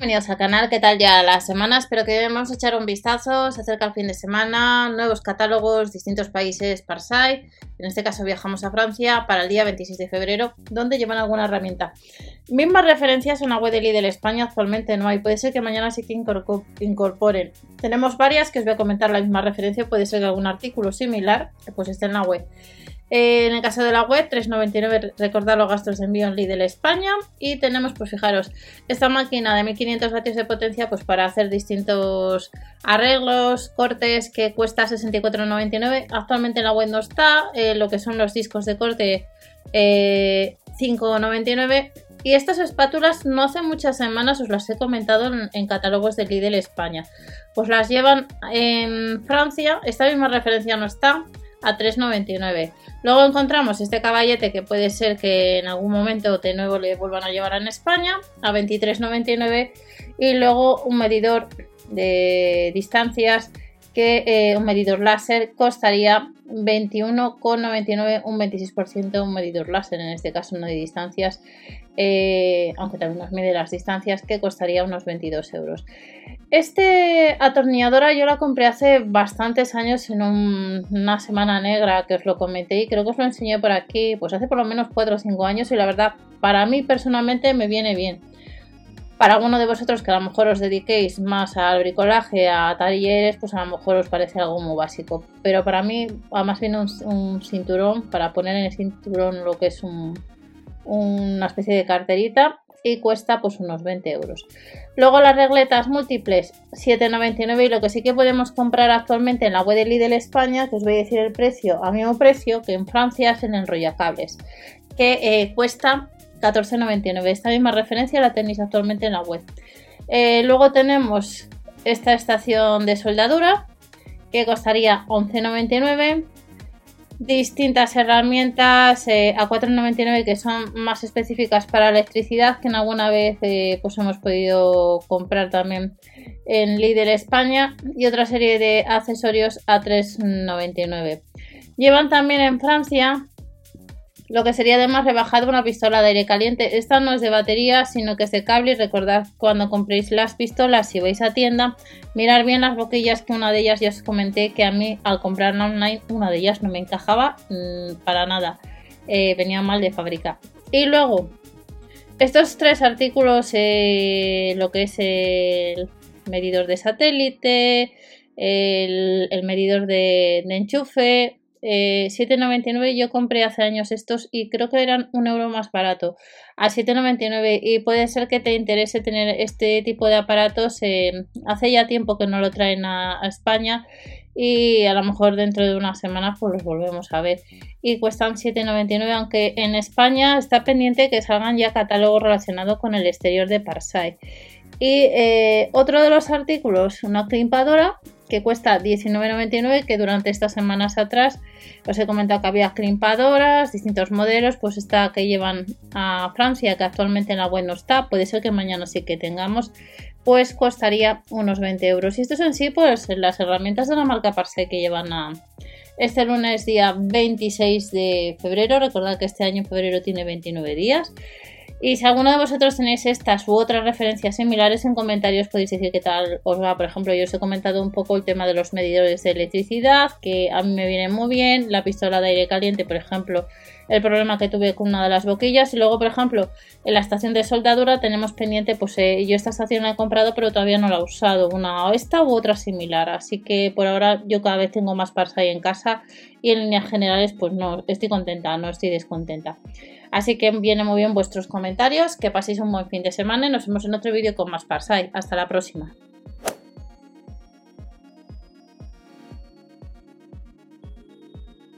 Bienvenidos al canal, ¿qué tal ya la semana? Espero que vamos a echar un vistazo, se acerca el fin de semana, nuevos catálogos, distintos países, Parsai, en este caso viajamos a Francia para el día 26 de febrero, donde llevan alguna herramienta. Mismas referencias en la web de Lidl España actualmente no hay, puede ser que mañana sí que incorporen. Tenemos varias que os voy a comentar la misma referencia, puede ser que algún artículo similar pues esté en la web. Eh, en el caso de la web, 3,99 recordad los gastos de envío en Lidl España. Y tenemos, pues fijaros, esta máquina de 1500 vatios de potencia, pues para hacer distintos arreglos, cortes, que cuesta 64,99. Actualmente en la web no está, eh, lo que son los discos de corte, 5,99. Eh, y estas espátulas no hace muchas semanas os las he comentado en, en, catálogos de Lidl España. Pues las llevan en Francia, esta misma referencia no está, a 3,99. Luego encontramos este caballete que puede ser que en algún momento de nuevo le vuelvan a llevar en España a 23,99 y luego un medidor de distancias que eh, un medidor láser costaría 21,99 un 26% un medidor láser en este caso no de distancias eh, aunque también nos mide las distancias que costaría unos 22 euros este atornilladora yo la compré hace bastantes años en una semana negra que os lo comenté y creo que os lo enseñé por aquí, pues hace por lo menos 4 o 5 años y la verdad para mí personalmente me viene bien. Para alguno de vosotros que a lo mejor os dediquéis más al bricolaje, a talleres, pues a lo mejor os parece algo muy básico. Pero para mí, más bien un, cinturón, para poner en el cinturón lo que es una especie de carterita y cuesta pues unos 20 euros. Luego las regletas múltiples 7,99 y lo que sí que podemos comprar actualmente en la web de España, que os voy a decir el precio a mismo precio que en Francia es en enrollacables, que eh, cuesta 14,99. Esta misma referencia la tenéis actualmente en la web. Eh, luego tenemos esta estación de soldadura que costaría 11,99 distintas herramientas eh, a 4,99 que son más específicas para electricidad que en alguna vez eh, pues hemos podido comprar también en Lidl España y otra serie de accesorios a 3,99 llevan también en Francia lo que sería además rebajado una pistola de aire caliente. Esta no es de batería, sino que es de cable y recordad cuando compréis las pistolas, si vais a tienda, mirar bien las boquillas que una de ellas ya os comenté que a mí al comprar online una de ellas no me encajaba mm, para nada, eh, venía mal de fábrica. Y luego, estos tres artículos, eh, lo que es el medidor de satélite, el, medidor de enchufe, 7,99 eh, yo compré hace años estos y creo que eran un euro más barato. A 7,99 y puede ser que te interese tener este tipo de aparatos eh, hace ya tiempo que no lo traen a, España y a lo mejor dentro de una semana pues los volvemos a ver. Y cuestan 7,99 aunque en España está pendiente que salgan ya catálogos relacionados con el exterior de Parsai. Y eh, otro de los artículos una crimpadora que cuesta 19,99 que durante estas semanas atrás os he comentado que había crimpadoras, distintos modelos, pues esta que llevan a Francia que actualmente en la web no está, puede ser que mañana sí que tengamos, pues costaría unos 20 euros. Y esto es en sí pues las herramientas de la marca Parse que llevan a este lunes día 26 de febrero, recordad que este año febrero tiene 29 días. Y si alguno de vosotros tenéis estas u otras referencias similares en comentarios podéis decir qué tal os va. Por ejemplo, yo os he comentado un poco el tema de los medidores de electricidad, que a mí me viene muy bien. La pistola de aire caliente, por ejemplo, el problema que tuve con una de las boquillas. Y luego, por ejemplo, en la estación de soldadura tenemos pendiente, pues eh, yo esta estación la he comprado, pero todavía no la he usado. Una esta u otra similar. Así que por ahora yo cada vez tengo más ahí en casa y en líneas generales, pues no estoy contenta, no estoy descontenta. Así que viene muy bien vuestros comentarios, que paséis un buen fin de semana y nos vemos en otro vídeo con más Parsai. Hasta la próxima.